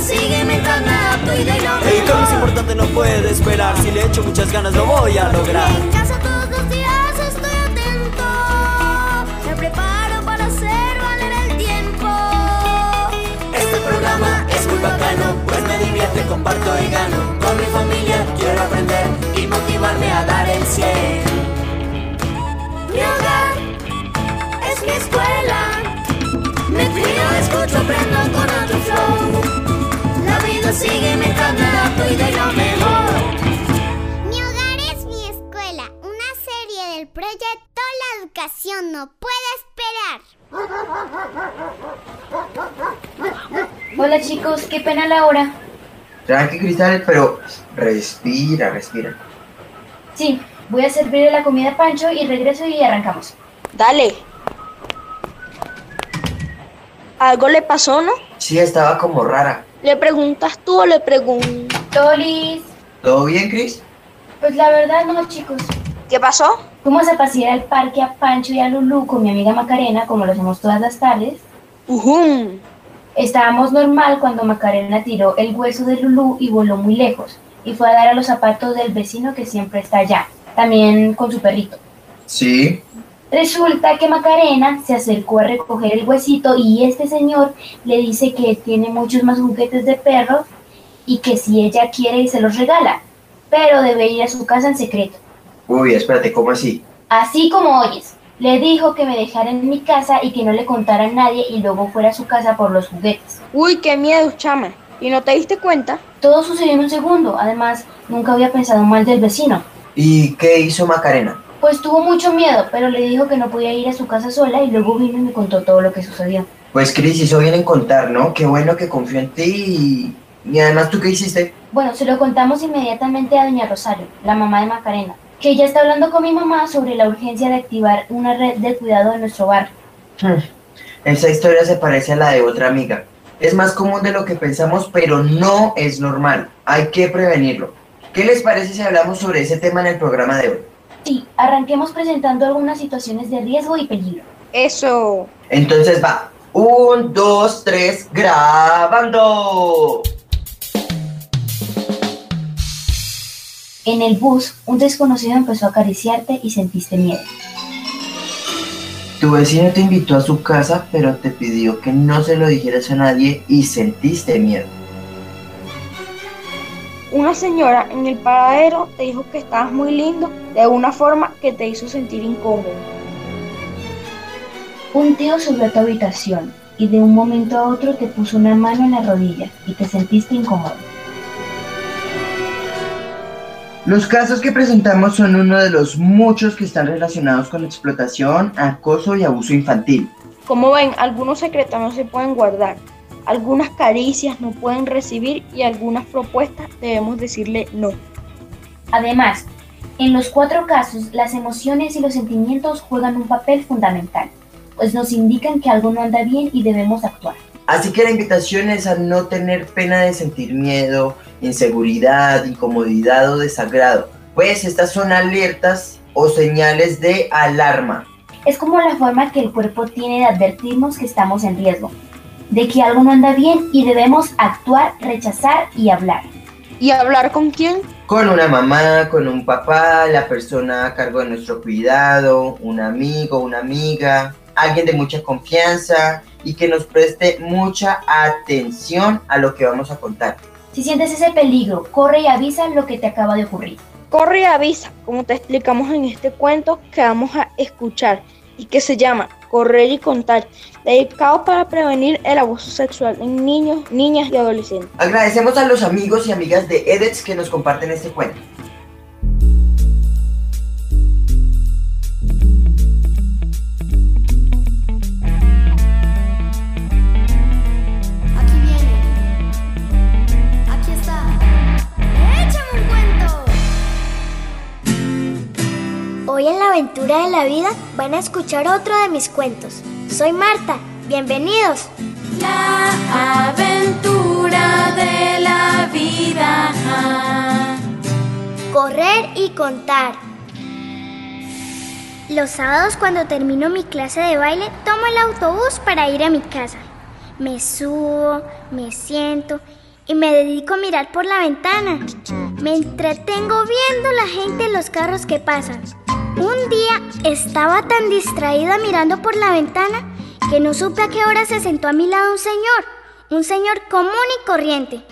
sigue mientras me adapto y de lo El cambio es importante, no puede esperar. Si le echo muchas ganas, lo voy a lograr. En casa todos los días estoy atento. Me preparo para hacer valer el tiempo. Este programa es muy bacano, pues me divierte, comparto y gano. Con mi familia quiero aprender y motivarme a dar el 100. Mi hogar es mi escuela. Me crío, escucho, flow. La vida sigue mientras me adapto y de lo mejor. Mi hogar es mi escuela, una serie del proyecto La educación no puede esperar. Hola chicos, qué pena la hora. Tranqui, Cristal, pero respira, respira. Sí, voy a servirle la comida a Pancho y regreso y arrancamos. Dale. Algo le pasó, ¿no? Sí, estaba como rara. ¿Le preguntas tú o le pregunto? Tolis. ¿Todo bien, Cris? Pues la verdad no, chicos. ¿Qué pasó? Fuimos a pasear al parque a Pancho y a Lulú con mi amiga Macarena, como lo hacemos todas las tardes. Ujum. Estábamos normal cuando Macarena tiró el hueso de Lulú y voló muy lejos. Y fue a dar a los zapatos del vecino que siempre está allá, también con su perrito. Sí. Resulta que Macarena se acercó a recoger el huesito y este señor le dice que tiene muchos más juguetes de perros y que si ella quiere se los regala, pero debe ir a su casa en secreto. Uy, espérate, ¿cómo así? Así como oyes, le dijo que me dejara en mi casa y que no le contara a nadie y luego fuera a su casa por los juguetes. Uy, qué miedo, chama. ¿Y no te diste cuenta? Todo sucedió en un segundo, además nunca había pensado mal del vecino. ¿Y qué hizo Macarena? Pues tuvo mucho miedo, pero le dijo que no podía ir a su casa sola y luego vino y me contó todo lo que sucedió. Pues Cris hizo bien en contar, ¿no? Qué bueno que confió en ti y... Y además, ¿tú qué hiciste? Bueno, se lo contamos inmediatamente a doña Rosario, la mamá de Macarena, que ella está hablando con mi mamá sobre la urgencia de activar una red de cuidado en nuestro barrio. Hmm. Esa historia se parece a la de otra amiga. Es más común de lo que pensamos, pero no es normal. Hay que prevenirlo. ¿Qué les parece si hablamos sobre ese tema en el programa de hoy? Sí, arranquemos presentando algunas situaciones de riesgo y peligro. Eso. Entonces va. Un, dos, tres, grabando. En el bus, un desconocido empezó a acariciarte y sentiste miedo. Tu vecino te invitó a su casa, pero te pidió que no se lo dijeras a nadie y sentiste miedo. Una señora en el paradero te dijo que estabas muy lindo de una forma que te hizo sentir incómodo. Un tío subió a tu habitación y de un momento a otro te puso una mano en la rodilla y te sentiste incómodo. Los casos que presentamos son uno de los muchos que están relacionados con explotación, acoso y abuso infantil. Como ven, algunos secretos no se pueden guardar, algunas caricias no pueden recibir y algunas propuestas debemos decirle no. Además, en los cuatro casos, las emociones y los sentimientos juegan un papel fundamental, pues nos indican que algo no anda bien y debemos actuar. Así que la invitación es a no tener pena de sentir miedo, inseguridad, incomodidad o desagrado, pues estas son alertas o señales de alarma. Es como la forma que el cuerpo tiene de advertirnos que estamos en riesgo, de que algo no anda bien y debemos actuar, rechazar y hablar. ¿Y hablar con quién? Con una mamá, con un papá, la persona a cargo de nuestro cuidado, un amigo, una amiga, alguien de mucha confianza y que nos preste mucha atención a lo que vamos a contar. Si sientes ese peligro, corre y avisa lo que te acaba de ocurrir. Corre y avisa, como te explicamos en este cuento que vamos a escuchar y que se llama Correr y Contar, dedicado para prevenir el abuso sexual en niños, niñas y adolescentes. Agradecemos a los amigos y amigas de EDEX que nos comparten este cuento. Aventura de la vida van a escuchar otro de mis cuentos. Soy Marta, bienvenidos. La aventura de la vida. Correr y contar. Los sábados cuando termino mi clase de baile tomo el autobús para ir a mi casa. Me subo, me siento y me dedico a mirar por la ventana. Me entretengo viendo la gente en los carros que pasan. Un día estaba tan distraída mirando por la ventana que no supe a qué hora se sentó a mi lado un señor, un señor común y corriente.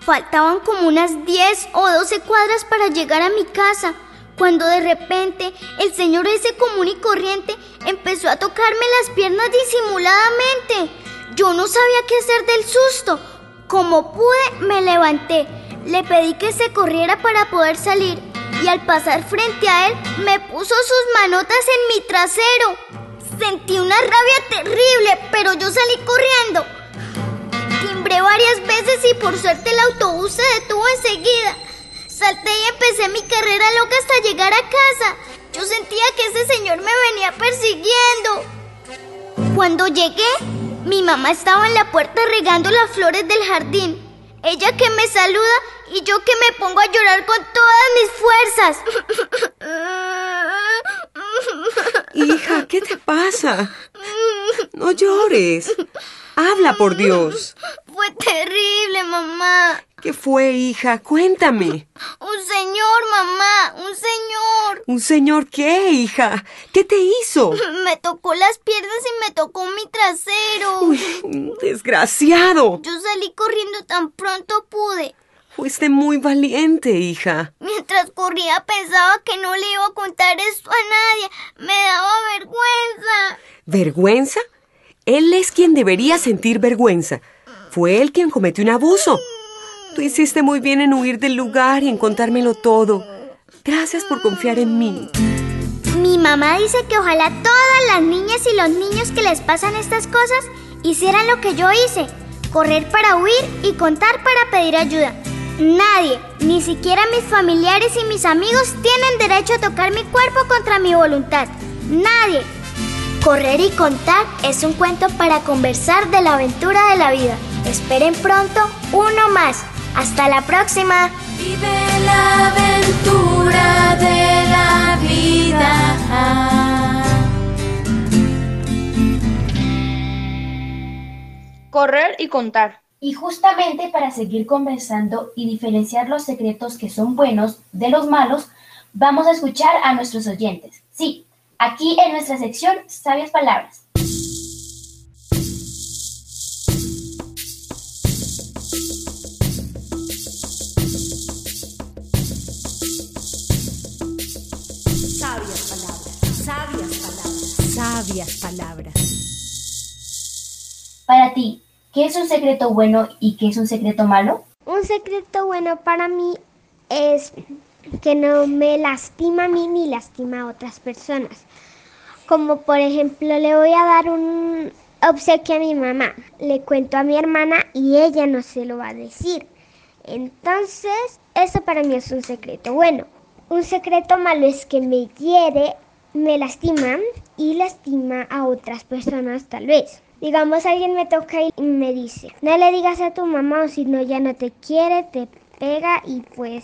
Faltaban como unas 10 o 12 cuadras para llegar a mi casa, cuando de repente el señor ese común y corriente empezó a tocarme las piernas disimuladamente. Yo no sabía qué hacer del susto. Como pude, me levanté. Le pedí que se corriera para poder salir y al pasar frente a él me puso sus manotas en mi trasero. Sentí una rabia terrible, pero yo salí corriendo varias veces y por suerte el autobús se detuvo enseguida. Salté y empecé mi carrera loca hasta llegar a casa. Yo sentía que ese señor me venía persiguiendo. Cuando llegué, mi mamá estaba en la puerta regando las flores del jardín. Ella que me saluda y yo que me pongo a llorar con todas mis fuerzas. Hija, ¿qué te pasa? No llores. Habla, por Dios. Fue terrible, mamá. ¿Qué fue, hija? Cuéntame. Un señor, mamá, un señor. ¿Un señor qué, hija? ¿Qué te hizo? Me tocó las piernas y me tocó mi trasero. Uy, desgraciado. Yo salí corriendo tan pronto pude. Fuiste muy valiente, hija. Mientras corría pensaba que no le iba a contar esto a nadie. Me daba vergüenza. ¿Vergüenza? Él es quien debería sentir vergüenza. Fue él quien cometió un abuso. Tú hiciste muy bien en huir del lugar y en contármelo todo. Gracias por confiar en mí. Mi mamá dice que ojalá todas las niñas y los niños que les pasan estas cosas hicieran lo que yo hice, correr para huir y contar para pedir ayuda. Nadie, ni siquiera mis familiares y mis amigos tienen derecho a tocar mi cuerpo contra mi voluntad. Nadie, Correr y contar es un cuento para conversar de la aventura de la vida. Esperen pronto uno más. Hasta la próxima. Vive la aventura de la vida. Correr y contar. Y justamente para seguir conversando y diferenciar los secretos que son buenos de los malos, vamos a escuchar a nuestros oyentes. Sí, aquí en nuestra sección Sabias Palabras. Sabias palabras. Para ti, ¿qué es un secreto bueno y qué es un secreto malo? Un secreto bueno para mí es que no me lastima a mí ni lastima a otras personas. Como por ejemplo le voy a dar un obsequio a mi mamá, le cuento a mi hermana y ella no se lo va a decir. Entonces, eso para mí es un secreto bueno. Un secreto malo es que me hiere, me lastima y lastima a otras personas tal vez. Digamos, alguien me toca y me dice, no le digas a tu mamá o si no ya no te quiere, te pega y pues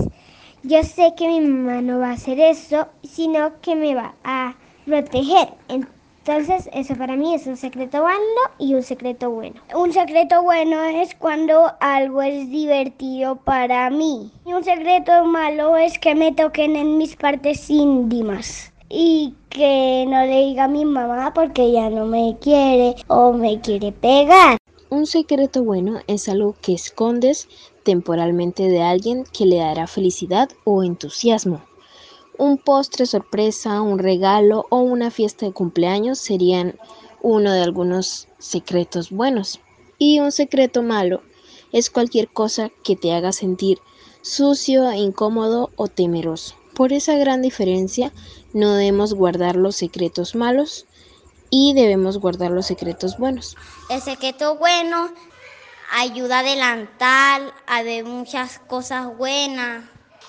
yo sé que mi mamá no va a hacer eso, sino que me va a proteger. Entonces, eso para mí es un secreto malo y un secreto bueno. Un secreto bueno es cuando algo es divertido para mí. Y un secreto malo es que me toquen en mis partes íntimas. Y que no le diga a mi mamá porque ella no me quiere o me quiere pegar. Un secreto bueno es algo que escondes temporalmente de alguien que le dará felicidad o entusiasmo. Un postre sorpresa, un regalo o una fiesta de cumpleaños serían uno de algunos secretos buenos. Y un secreto malo es cualquier cosa que te haga sentir sucio, incómodo o temeroso. Por esa gran diferencia, no debemos guardar los secretos malos y debemos guardar los secretos buenos. El secreto bueno ayuda a adelantar, a ver muchas cosas buenas,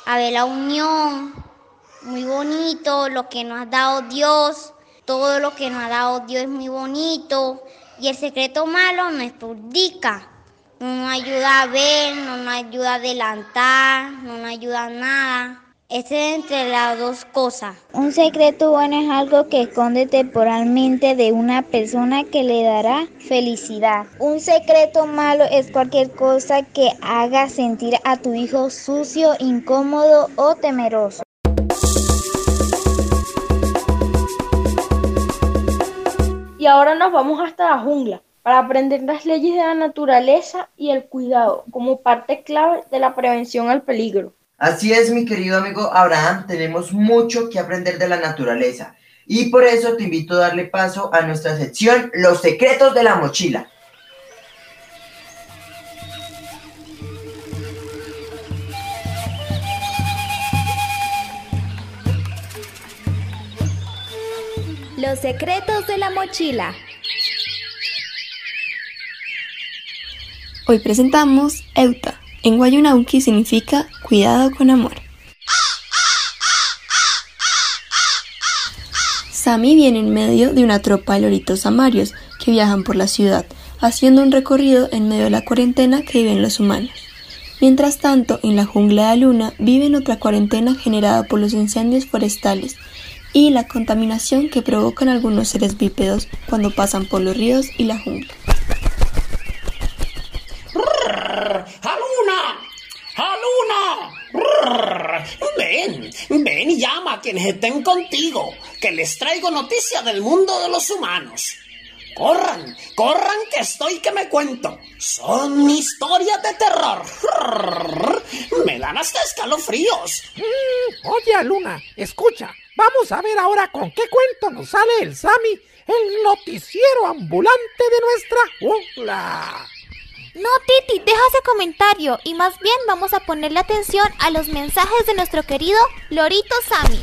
a ver la unión, muy bonito, lo que nos ha dado Dios, todo lo que nos ha dado Dios es muy bonito. Y el secreto malo nos perjudica, no nos ayuda a ver, no nos ayuda a adelantar, no nos ayuda a nada. Es entre las dos cosas. Un secreto bueno es algo que esconde temporalmente de una persona que le dará felicidad. Un secreto malo es cualquier cosa que haga sentir a tu hijo sucio, incómodo o temeroso. Y ahora nos vamos hasta la jungla para aprender las leyes de la naturaleza y el cuidado como parte clave de la prevención al peligro. Así es, mi querido amigo Abraham, tenemos mucho que aprender de la naturaleza y por eso te invito a darle paso a nuestra sección Los secretos de la mochila. Los secretos de la mochila. Hoy presentamos Euta. En Guayunauki significa cuidado con amor. Sami viene en medio de una tropa de loritos amarios que viajan por la ciudad, haciendo un recorrido en medio de la cuarentena que viven los humanos. Mientras tanto, en la jungla de la luna viven otra cuarentena generada por los incendios forestales y la contaminación que provocan algunos seres bípedos cuando pasan por los ríos y la jungla. Ven, y llama a quienes estén contigo, que les traigo noticia del mundo de los humanos. Corran, corran que estoy que me cuento. Son historias de terror. Me dan hasta escalofríos. Mm, oye, Luna, escucha. Vamos a ver ahora con qué cuento nos sale el Sami, el noticiero ambulante de nuestra jungla. No, Titi, deja ese comentario y más bien vamos a ponerle atención a los mensajes de nuestro querido Lorito Sammy.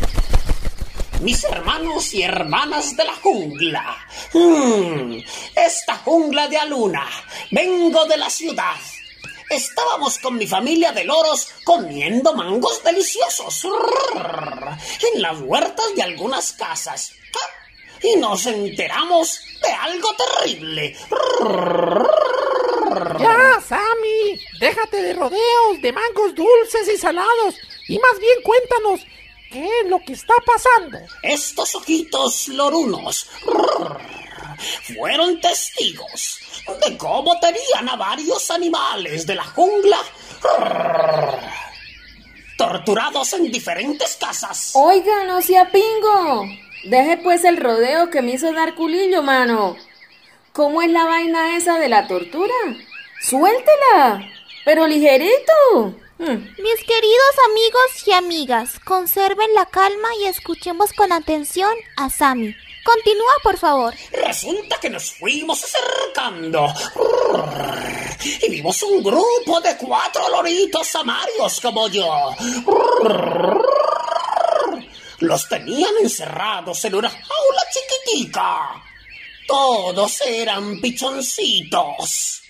Mis hermanos y hermanas de la jungla. Hmm, esta jungla de Aluna. Vengo de la ciudad. Estábamos con mi familia de loros comiendo mangos deliciosos en las huertas de algunas casas. Y nos enteramos de algo terrible. Ya, Sammy, déjate de rodeos, de mangos dulces y salados. Y más bien cuéntanos, ¿qué es lo que está pasando? Estos ojitos lorunos fueron testigos de cómo tenían a varios animales de la jungla torturados en diferentes casas. Oiga, no sea pingo. Deje pues el rodeo que me hizo dar culillo, mano. ¿Cómo es la vaina esa de la tortura? Suéltela, pero ligerito. Hmm. Mis queridos amigos y amigas, conserven la calma y escuchemos con atención a Sammy. Continúa, por favor. Resulta que nos fuimos acercando. Y vimos un grupo de cuatro loritos amarios como yo. Los tenían encerrados en una jaula chiquitica. Todos eran pichoncitos.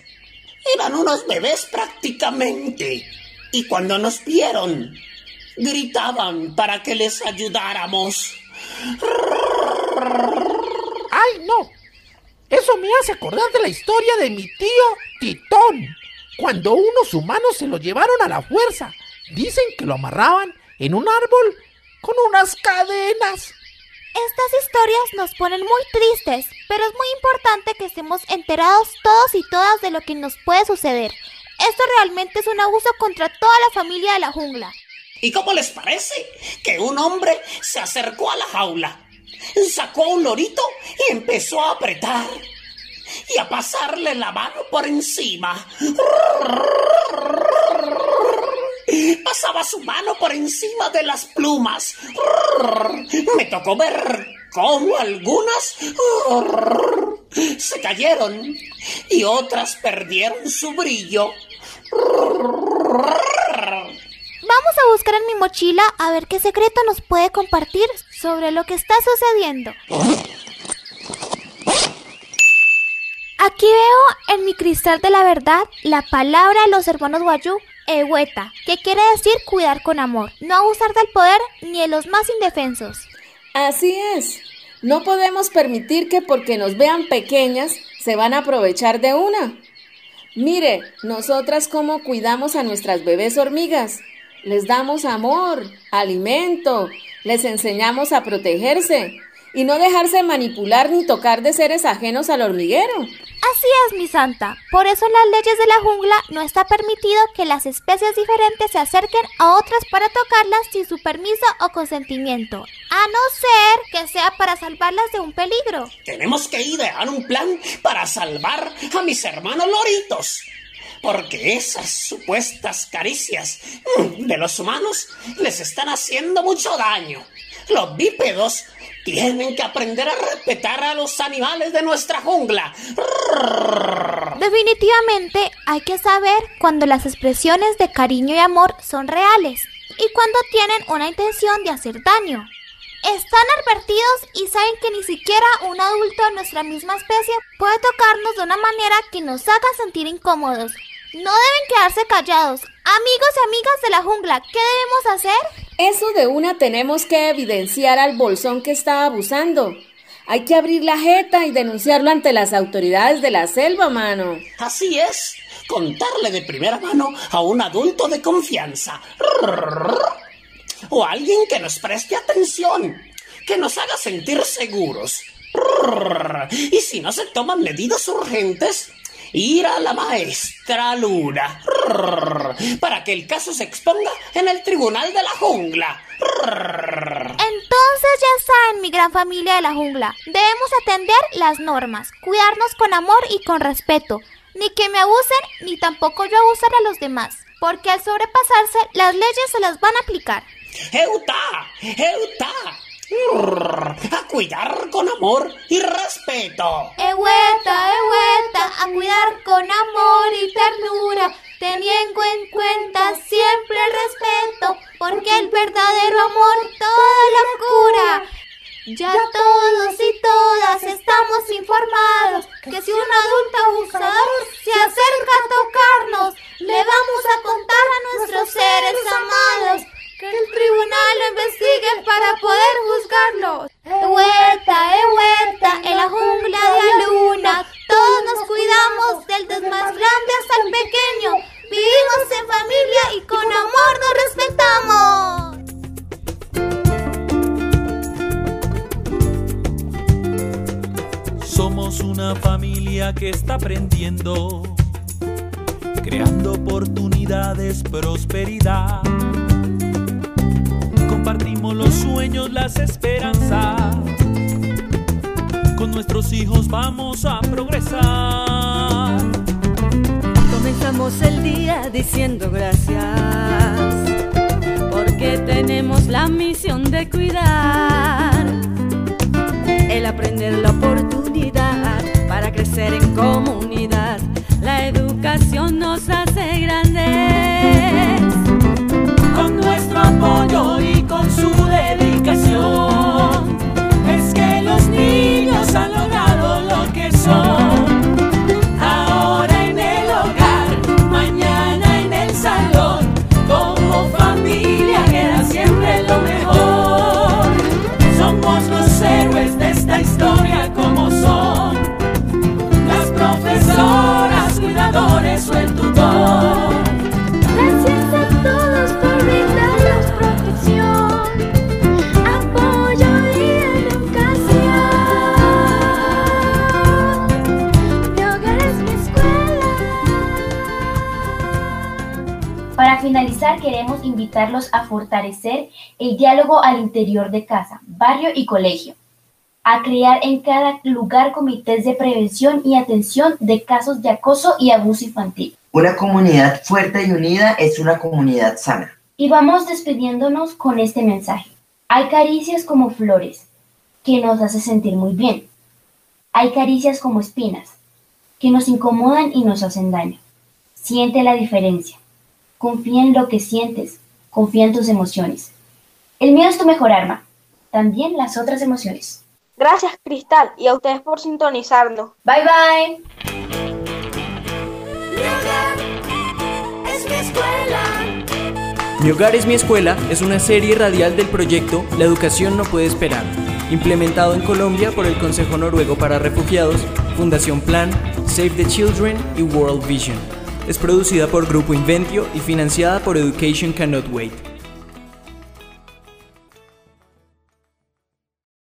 Eran unos bebés prácticamente. Y cuando nos vieron, gritaban para que les ayudáramos. ¡Ay, no! Eso me hace acordar de la historia de mi tío Titón, cuando unos humanos se lo llevaron a la fuerza. Dicen que lo amarraban en un árbol con unas cadenas. Estas historias nos ponen muy tristes, pero es muy importante que estemos enterados todos y todas de lo que nos puede suceder. Esto realmente es un abuso contra toda la familia de la jungla. ¿Y cómo les parece que un hombre se acercó a la jaula, sacó un lorito y empezó a apretar y a pasarle la mano por encima? Pasaba su mano por encima de las plumas. Me tocó ver cómo algunas se cayeron y otras perdieron su brillo. Vamos a buscar en mi mochila a ver qué secreto nos puede compartir sobre lo que está sucediendo. Aquí veo en mi cristal de la verdad la palabra de los hermanos Guayú, Ehueta, que quiere decir cuidar con amor, no abusar del poder ni de los más indefensos. Así es. No podemos permitir que porque nos vean pequeñas se van a aprovechar de una. Mire, nosotras cómo cuidamos a nuestras bebés hormigas. Les damos amor, alimento, les enseñamos a protegerse y no dejarse manipular ni tocar de seres ajenos al hormiguero. Así es, mi santa. Por eso en las leyes de la jungla no está permitido que las especies diferentes se acerquen a otras para tocarlas sin su permiso o consentimiento, a no ser que sea para salvarlas de un peligro. Tenemos que idear un plan para salvar a mis hermanos loritos. Porque esas supuestas caricias de los humanos les están haciendo mucho daño. Los bípedos tienen que aprender a respetar a los animales de nuestra jungla. Definitivamente hay que saber cuando las expresiones de cariño y amor son reales y cuando tienen una intención de hacer daño. Están advertidos y saben que ni siquiera un adulto de nuestra misma especie puede tocarnos de una manera que nos haga sentir incómodos. No deben quedarse callados. Amigos y amigas de la jungla, ¿qué debemos hacer? Eso de una tenemos que evidenciar al bolsón que está abusando. Hay que abrir la jeta y denunciarlo ante las autoridades de la selva, mano. Así es. Contarle de primera mano a un adulto de confianza. O alguien que nos preste atención. Que nos haga sentir seguros. Y si no se toman medidas urgentes, ir a la maestra Luna para que el caso se exponga en el tribunal de la jungla. Entonces ya saben, mi gran familia de la jungla, debemos atender las normas, cuidarnos con amor y con respeto, ni que me abusen ni tampoco yo abusar a los demás, porque al sobrepasarse las leyes se las van a aplicar. ¡Euta! ¡Euta! A cuidar con amor y respeto. Ehueta, ehueta, a cuidar con amor y ternura, teniendo en cuenta Somos una familia que está aprendiendo, creando oportunidades, prosperidad compartimos los sueños, las esperanzas. Con nuestros hijos vamos a progresar. Comenzamos el día diciendo gracias, porque tenemos la misión de cuidar, el aprender la oportunidad crecer en comunidad. La educación nos hace finalizar, queremos invitarlos a fortalecer el diálogo al interior de casa, barrio y colegio, a crear en cada lugar comités de prevención y atención de casos de acoso y abuso infantil. Una comunidad fuerte y unida es una comunidad sana. Y vamos despidiéndonos con este mensaje. Hay caricias como flores, que nos hace sentir muy bien. Hay caricias como espinas, que nos incomodan y nos hacen daño. Siente la diferencia. Confía en lo que sientes. Confía en tus emociones. El miedo es tu mejor arma. También las otras emociones. Gracias, Cristal, y a ustedes por sintonizarnos. Bye bye. Es mi escuela. Mi hogar es mi escuela es una serie radial del proyecto La educación no puede esperar, implementado en Colombia por el Consejo Noruego para Refugiados, Fundación Plan, Save the Children y World Vision. Es producida por Grupo Inventio y financiada por Education Cannot Wait.